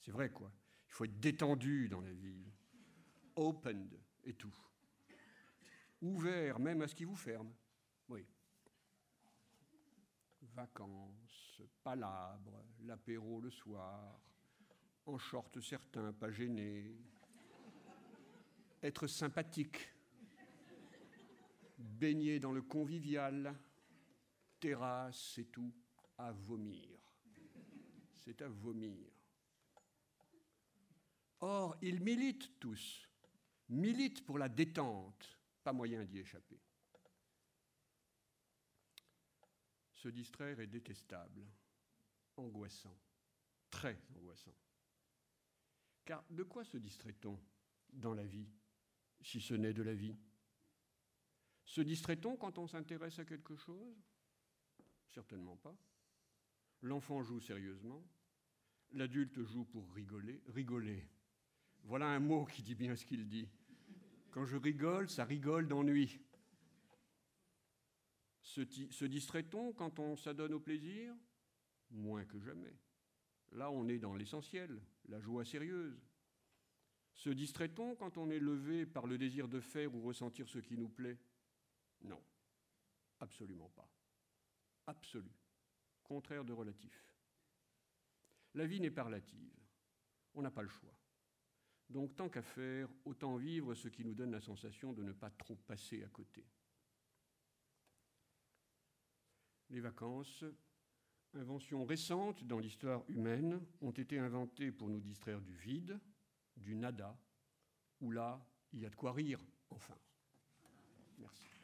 C'est vrai quoi. Il faut être détendu dans la vie, opened et tout ouvert même à ce qui vous ferme. Oui. Vacances, palabres, l'apéro le soir, en short certains, pas gênés, être sympathique, baigner dans le convivial, terrasse et tout, à vomir. C'est à vomir. Or, ils militent tous, militent pour la détente, moyen d'y échapper. Se distraire est détestable, angoissant, très angoissant. Car de quoi se distrait-on dans la vie, si ce n'est de la vie? Se distrait-on quand on s'intéresse à quelque chose? Certainement pas. L'enfant joue sérieusement, l'adulte joue pour rigoler. Rigoler. Voilà un mot qui dit bien ce qu'il dit. Quand je rigole, ça rigole d'ennui. Se, distrait-on quand on s'adonne au plaisir? Moins que jamais. Là, on est dans l'essentiel, la joie sérieuse. Se distrait-on quand on est levé par le désir de faire ou ressentir ce qui nous plaît? Non, absolument pas. Absolu. Contraire de relatif. La vie n'est pas relative. On n'a pas le choix. Donc tant qu'à faire, autant vivre ce qui nous donne la sensation de ne pas trop passer à côté. Les vacances, invention récente dans l'histoire humaine, ont été inventées pour nous distraire du vide, du nada, où là, il y a de quoi rire, enfin. Merci.